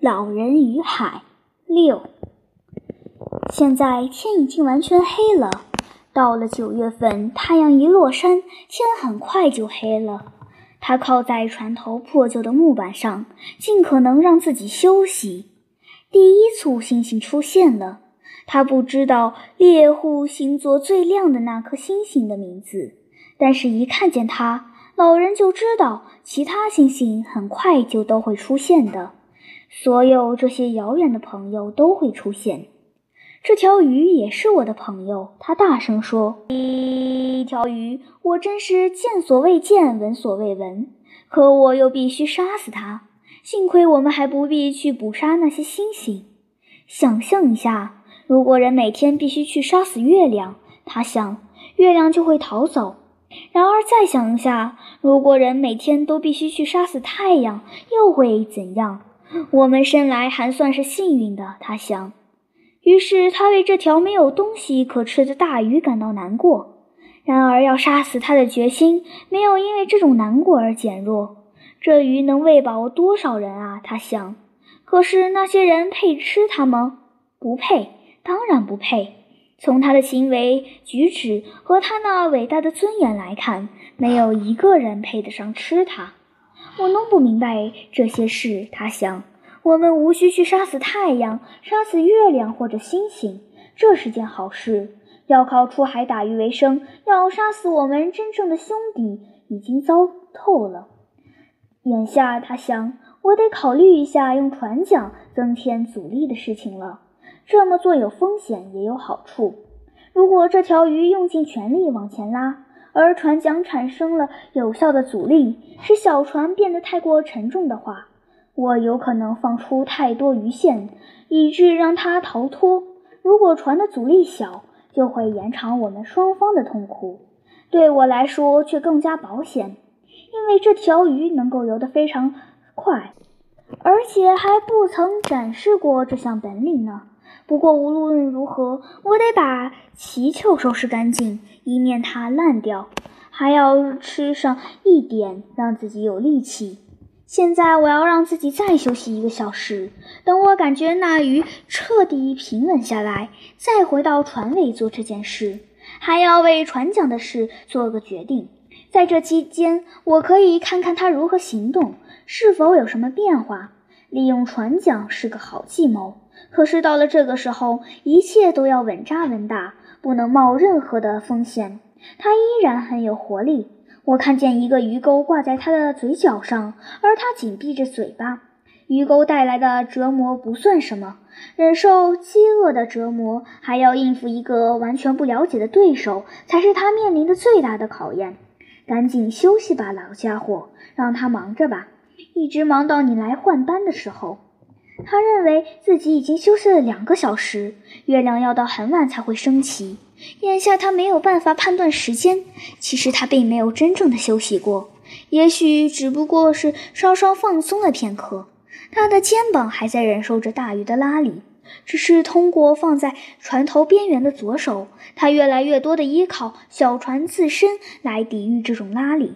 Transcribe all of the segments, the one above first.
老人与海六。现在天已经完全黑了。到了九月份，太阳一落山，天很快就黑了。他靠在船头破旧的木板上，尽可能让自己休息。第一簇星星出现了。他不知道猎户星座最亮的那颗星星的名字，但是，一看见它，老人就知道其他星星很快就都会出现的。所有这些遥远的朋友都会出现。这条鱼也是我的朋友，他大声说：“一条鱼，我真是见所未见，闻所未闻。可我又必须杀死它。幸亏我们还不必去捕杀那些星星。想象一下，如果人每天必须去杀死月亮，他想，月亮就会逃走。然而再想一下，如果人每天都必须去杀死太阳，又会怎样？”我们生来还算是幸运的，他想。于是他为这条没有东西可吃的大鱼感到难过。然而要杀死他的决心没有因为这种难过而减弱。这鱼能喂饱多少人啊？他想。可是那些人配吃它吗？不配，当然不配。从他的行为举止和他那伟大的尊严来看，没有一个人配得上吃它。我弄不明白这些事，他想。我们无需去杀死太阳、杀死月亮或者星星，这是件好事。要靠出海打鱼为生，要杀死我们真正的兄弟，已经糟透了。眼下，他想，我得考虑一下用船桨增添阻力的事情了。这么做有风险，也有好处。如果这条鱼用尽全力往前拉，而船桨产生了有效的阻力，使小船变得太过沉重的话，我有可能放出太多鱼线，以致让它逃脱。如果船的阻力小，就会延长我们双方的痛苦。对我来说却更加保险，因为这条鱼能够游得非常快，而且还不曾展示过这项本领呢。不过无论如何，我得把奇球收拾干净，以免它烂掉。还要吃上一点，让自己有力气。现在我要让自己再休息一个小时，等我感觉那鱼彻底平稳下来，再回到船尾做这件事。还要为船桨的事做个决定。在这期间，我可以看看它如何行动，是否有什么变化。利用船桨是个好计谋。可是到了这个时候，一切都要稳扎稳打，不能冒任何的风险。它依然很有活力。我看见一个鱼钩挂在它的嘴角上，而它紧闭着嘴巴。鱼钩带来的折磨不算什么，忍受饥饿的折磨，还要应付一个完全不了解的对手，才是他面临的最大的考验。赶紧休息吧，老家伙，让他忙着吧，一直忙到你来换班的时候。他认为自己已经休息了两个小时，月亮要到很晚才会升起。眼下他没有办法判断时间，其实他并没有真正的休息过，也许只不过是稍稍放松了片刻。他的肩膀还在忍受着大鱼的拉力，只是通过放在船头边缘的左手，他越来越多的依靠小船自身来抵御这种拉力。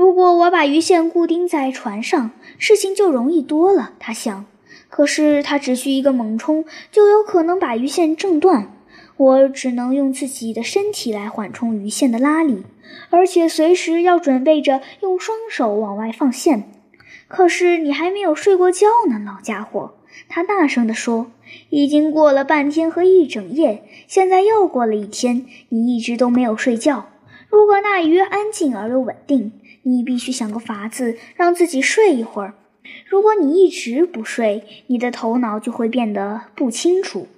如果我把鱼线固定在船上，事情就容易多了。他想。可是他只需一个猛冲，就有可能把鱼线挣断。我只能用自己的身体来缓冲鱼线的拉力，而且随时要准备着用双手往外放线。可是你还没有睡过觉呢，老家伙！他大声地说：“已经过了半天和一整夜，现在又过了一天，你一直都没有睡觉。如果那鱼安静而又稳定，你必须想个法子让自己睡一会儿。”如果你一直不睡，你的头脑就会变得不清楚。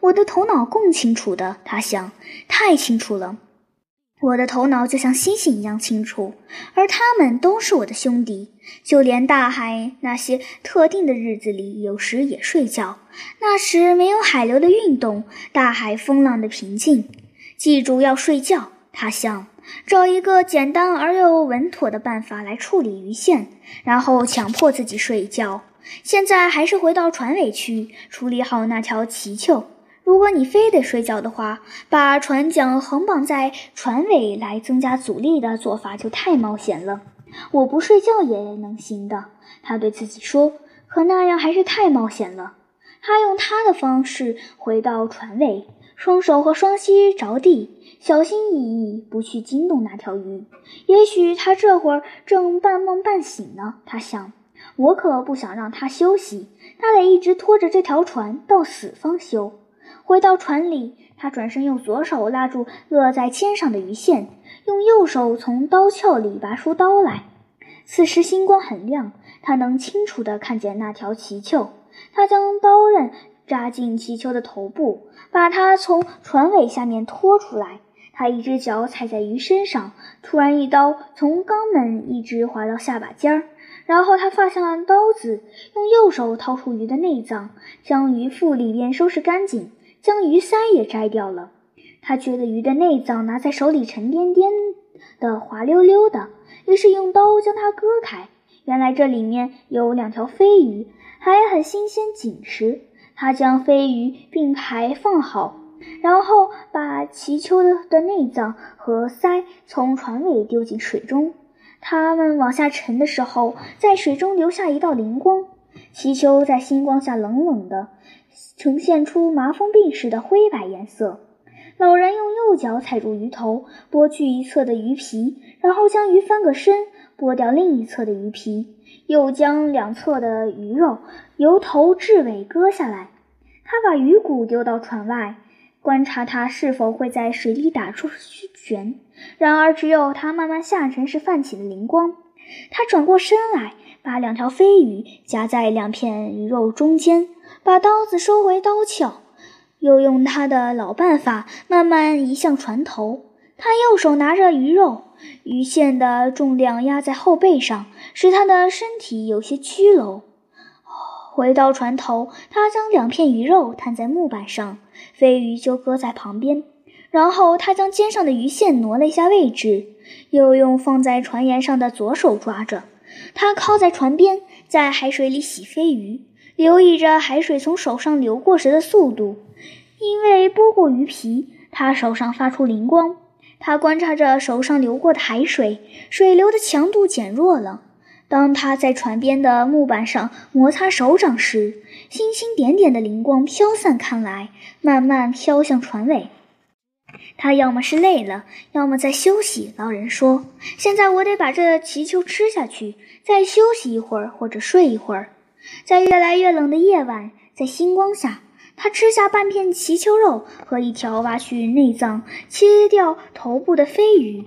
我的头脑更清楚的，他想，太清楚了。我的头脑就像星星一样清楚，而他们都是我的兄弟。就连大海，那些特定的日子里，有时也睡觉。那时没有海流的运动，大海风浪的平静。记住要睡觉，他想。找一个简单而又稳妥的办法来处理鱼线，然后强迫自己睡一觉。现在还是回到船尾去处理好那条鳍鳅。如果你非得睡觉的话，把船桨横绑在船尾来增加阻力的做法就太冒险了。我不睡觉也能行的，他对自己说。可那样还是太冒险了。他用他的方式回到船尾，双手和双膝着地，小心翼翼，不去惊动那条鱼。也许他这会儿正半梦半醒呢。他想，我可不想让他休息，他得一直拖着这条船到死方休。回到船里，他转身用左手拉住勒在肩上的鱼线，用右手从刀鞘里拔出刀来。此时星光很亮，他能清楚地看见那条鳍鳅。他将刀刃扎进气球的头部，把它从船尾下面拖出来。他一只脚踩在鱼身上，突然一刀从肛门一直划到下巴尖儿。然后他放下了刀子，用右手掏出鱼的内脏，将鱼腹里边收拾干净，将鱼鳃也摘掉了。他觉得鱼的内脏拿在手里沉甸甸的、滑溜溜的，于是用刀将它割开。原来这里面有两条飞鱼。还很新鲜紧实，他将飞鱼并排放好，然后把鳍鳅的的内脏和鳃从船尾丢进水中。它们往下沉的时候，在水中留下一道灵光。鳍鳅在星光下冷冷的，呈现出麻风病似的灰白颜色。老人用右脚踩住鱼头，剥去一侧的鱼皮，然后将鱼翻个身，剥掉另一侧的鱼皮。又将两侧的鱼肉由头至尾割下来。他把鱼骨丢到船外，观察它是否会在水里打出旋。然而，只有它慢慢下沉时泛起的灵光。他转过身来，把两条飞鱼夹在两片鱼肉中间，把刀子收回刀鞘，又用他的老办法慢慢移向船头。他右手拿着鱼肉。鱼线的重量压在后背上，使他的身体有些佝偻。回到船头，他将两片鱼肉摊在木板上，飞鱼就搁在旁边。然后他将肩上的鱼线挪了一下位置，又用放在船沿上的左手抓着。他靠在船边，在海水里洗飞鱼，留意着海水从手上流过时的速度。因为剥过鱼皮，他手上发出灵光。他观察着手上流过的海水，水流的强度减弱了。当他在船边的木板上摩擦手掌时，星星点点的灵光飘散开来，慢慢飘向船尾。他要么是累了，要么在休息。老人说：“现在我得把这气球吃下去，再休息一会儿，或者睡一会儿。”在越来越冷的夜晚，在星光下。他吃下半片鳍鳅肉和一条挖去内脏、切掉头部的飞鱼。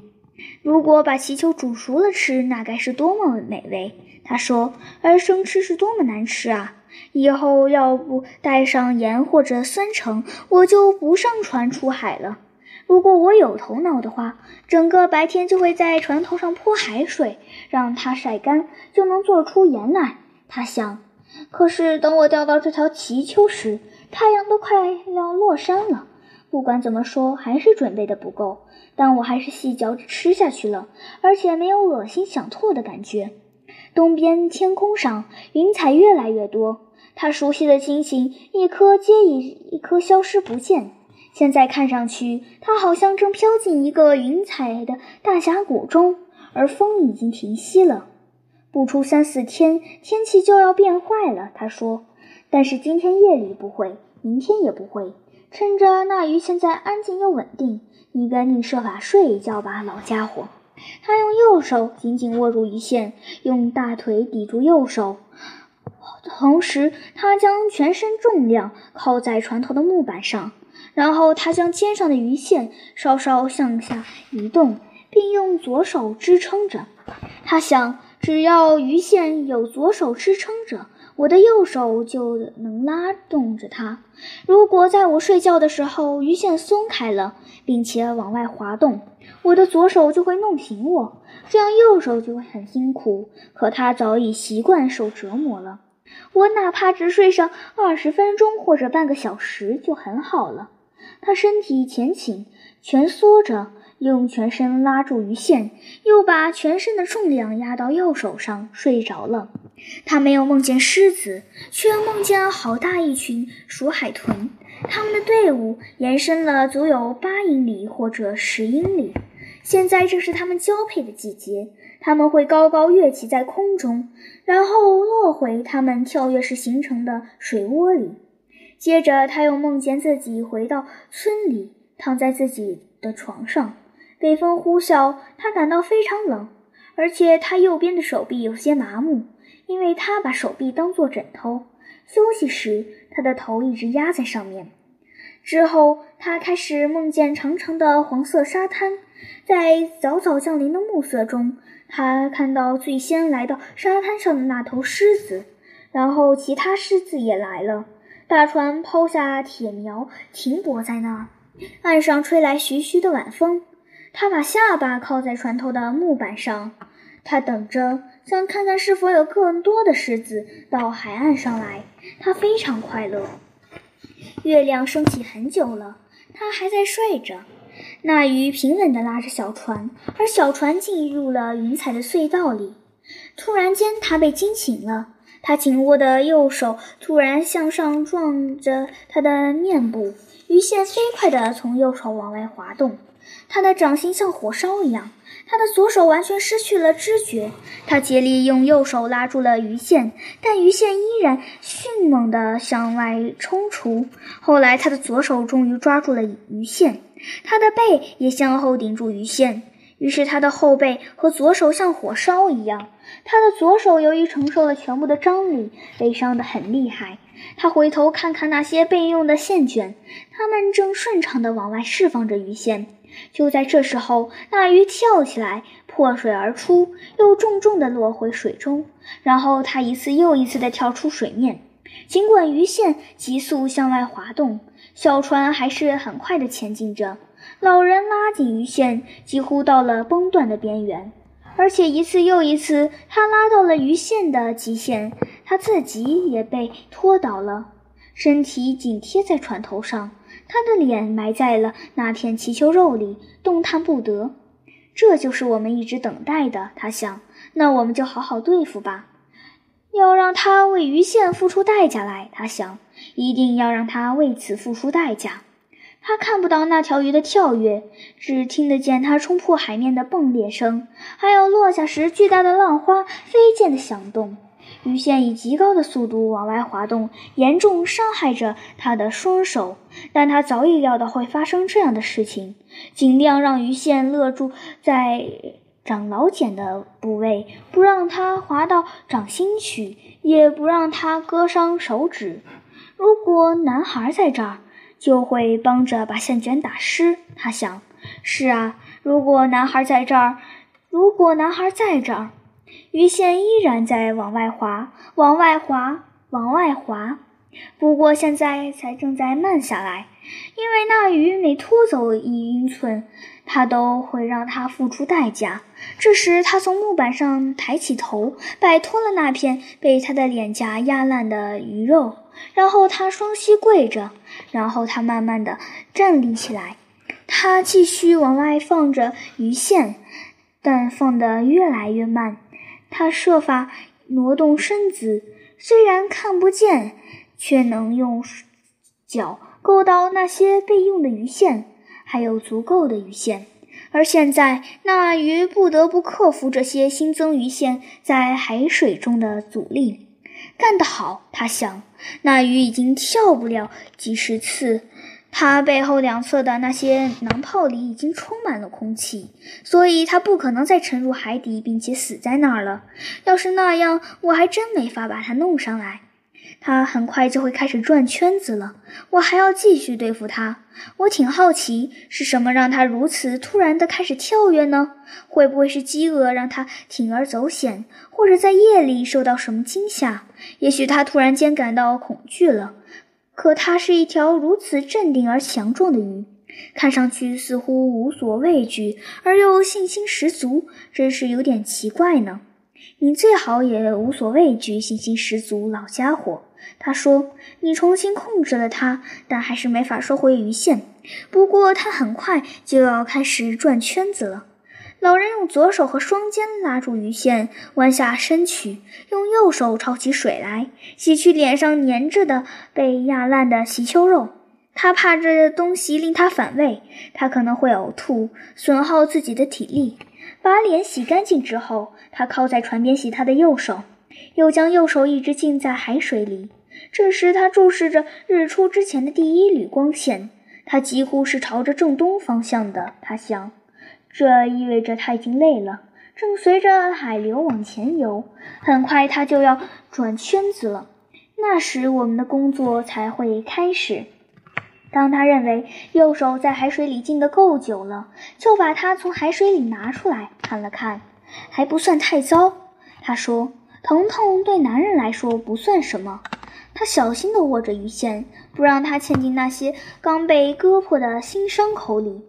如果把鳍鳅煮熟了吃，那该是多么美味！他说。而生吃是多么难吃啊！以后要不带上盐或者酸橙，我就不上船出海了。如果我有头脑的话，整个白天就会在船头上泼海水，让它晒干，就能做出盐来。他想。可是等我钓到这条鳍鳅时，太阳都快要落山了，不管怎么说，还是准备的不够。但我还是细嚼着吃下去了，而且没有恶心想吐的感觉。东边天空上云彩越来越多，他熟悉的星星一颗接一一颗消失不见。现在看上去，他好像正飘进一个云彩的大峡谷中，而风已经停息了。不出三四天，天气就要变坏了，他说。但是今天夜里不会，明天也不会。趁着那鱼现在安静又稳定，你赶紧设法睡一觉吧，老家伙。他用右手紧紧握住鱼线，用大腿抵住右手，同时他将全身重量靠在船头的木板上，然后他将肩上的鱼线稍稍向下移动，并用左手支撑着。他想，只要鱼线有左手支撑着。我的右手就能拉动着它。如果在我睡觉的时候鱼线松开了，并且往外滑动，我的左手就会弄醒我，这样右手就会很辛苦。可他早已习惯受折磨了。我哪怕只睡上二十分钟或者半个小时就很好了。他身体前倾，蜷缩着。用全身拉住鱼线，又把全身的重量压到右手上，睡着了。他没有梦见狮子，却梦见了好大一群鼠海豚。他们的队伍延伸了足有八英里或者十英里。现在正是他们交配的季节。它们会高高跃起在空中，然后落回它们跳跃时形成的水窝里。接着，他又梦见自己回到村里，躺在自己的床上，北风呼啸，他感到非常冷，而且他右边的手臂有些麻木，因为他把手臂当作枕头，休息时他的头一直压在上面。之后，他开始梦见长长的黄色沙滩，在早早降临的暮色中，他看到最先来到沙滩上的那头狮子，然后其他狮子也来了。大船抛下铁苗，停泊在那儿。岸上吹来徐徐的晚风。他把下巴靠在船头的木板上，他等着，想看看是否有更多的狮子到海岸上来。他非常快乐。月亮升起很久了，他还在睡着。那鱼平稳地拉着小船，而小船进入了云彩的隧道里。突然间，他被惊醒了。他紧握的右手突然向上撞着他的面部，鱼线飞快地从右手往外滑动。他的掌心像火烧一样，他的左手完全失去了知觉。他竭力用右手拉住了鱼线，但鱼线依然迅猛地向外冲出。后来，他的左手终于抓住了鱼线，他的背也向后顶住鱼线。于是，他的后背和左手像火烧一样。他的左手由于承受了全部的张力，被伤得很厉害。他回头看看那些备用的线卷，它们正顺畅地往外释放着鱼线。就在这时候，那鱼跳起来，破水而出，又重重地落回水中。然后，它一次又一次地跳出水面。尽管鱼线急速向外滑动，小船还是很快地前进着。老人拉紧鱼线，几乎到了崩断的边缘。而且一次又一次，他拉到了鱼线的极限，他自己也被拖倒了，身体紧贴在船头上，他的脸埋在了那片鳍球肉里，动弹不得。这就是我们一直等待的，他想。那我们就好好对付吧，要让他为鱼线付出代价来，他想，一定要让他为此付出代价。他看不到那条鱼的跳跃，只听得见它冲破海面的迸裂声，还有落下时巨大的浪花飞溅的响动。鱼线以极高的速度往外滑动，严重伤害着他的双手。但他早已料到会发生这样的事情，尽量让鱼线勒住在长老茧的部位，不让它滑到掌心去，也不让它割伤手指。如果男孩在这儿。就会帮着把线卷打湿。他想：是啊，如果男孩在这儿，如果男孩在这儿，鱼线依然在往外滑，往外滑，往外滑。不过现在才正在慢下来，因为那鱼每拖走一英寸，它都会让它付出代价。这时，他从木板上抬起头，摆脱了那片被他的脸颊压烂的鱼肉。然后他双膝跪着，然后他慢慢的站立起来。他继续往外放着鱼线，但放得越来越慢。他设法挪动身子，虽然看不见，却能用脚够到那些备用的鱼线，还有足够的鱼线。而现在，那鱼不得不克服这些新增鱼线在海水中的阻力。干得好，他想。那鱼已经跳不了几十次，它背后两侧的那些囊泡里已经充满了空气，所以它不可能再沉入海底并且死在那儿了。要是那样，我还真没法把它弄上来。它很快就会开始转圈子了，我还要继续对付它。我挺好奇，是什么让它如此突然地开始跳跃呢？会不会是饥饿让它铤而走险，或者在夜里受到什么惊吓？也许它突然间感到恐惧了。可它是一条如此镇定而强壮的鱼，看上去似乎无所畏惧而又信心十足，真是有点奇怪呢。你最好也无所畏惧，信心十足，老家伙。他说：“你重新控制了它，但还是没法收回鱼线。不过，它很快就要开始转圈子了。”老人用左手和双肩拉住鱼线，弯下身躯，用右手抄起水来，洗去脸上粘着的被压烂的鳍鳅肉。他怕这东西令他反胃，他可能会呕吐，损耗自己的体力。把脸洗干净之后，他靠在船边洗他的右手，又将右手一直浸在海水里。这时，他注视着日出之前的第一缕光线，它几乎是朝着正东方向的。他想，这意味着他已经累了，正随着海流往前游。很快，他就要转圈子了。那时，我们的工作才会开始。当他认为右手在海水里浸得够久了，就把它从海水里拿出来看了看，还不算太糟。他说：“疼痛对男人来说不算什么。”他小心地握着鱼线，不让它嵌进那些刚被割破的新伤口里，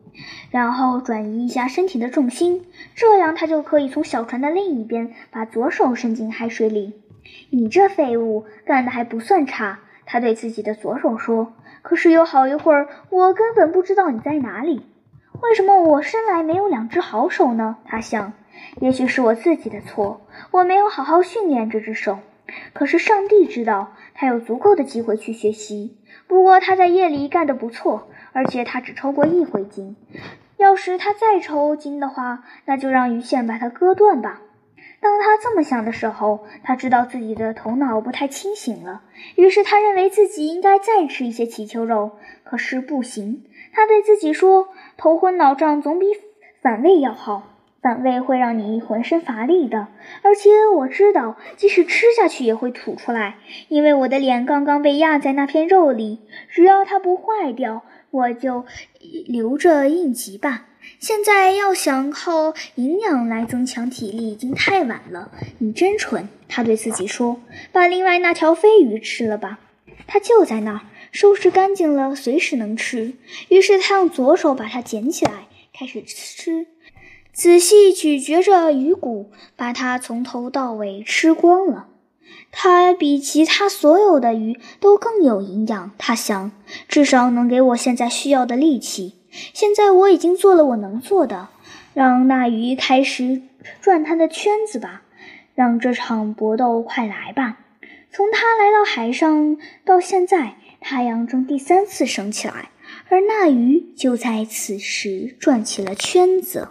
然后转移一下身体的重心，这样他就可以从小船的另一边把左手伸进海水里。你这废物干得还不算差，他对自己的左手说。可是有好一会儿，我根本不知道你在哪里。为什么我生来没有两只好手呢？他想，也许是我自己的错，我没有好好训练这只手。可是上帝知道，他有足够的机会去学习。不过他在夜里干得不错，而且他只抽过一回筋。要是他再抽筋的话，那就让鱼线把它割断吧。当他这么想的时候，他知道自己的头脑不太清醒了。于是他认为自己应该再吃一些祈求肉，可是不行。他对自己说：“头昏脑胀总比反胃要好，反胃会让你浑身乏力的。而且我知道，即使吃下去也会吐出来，因为我的脸刚刚被压在那片肉里。只要它不坏掉，我就留着应急吧。”现在要想靠营养来增强体力，已经太晚了。你真蠢，他对自己说：“把另外那条飞鱼吃了吧，它就在那儿，收拾干净了，随时能吃。”于是他用左手把它捡起来，开始吃，仔细咀嚼着鱼骨，把它从头到尾吃光了。它比其他所有的鱼都更有营养，他想，至少能给我现在需要的力气。现在我已经做了我能做的，让那鱼开始转它的圈子吧，让这场搏斗快来吧。从它来到海上到现在，太阳正第三次升起来，而那鱼就在此时转起了圈子。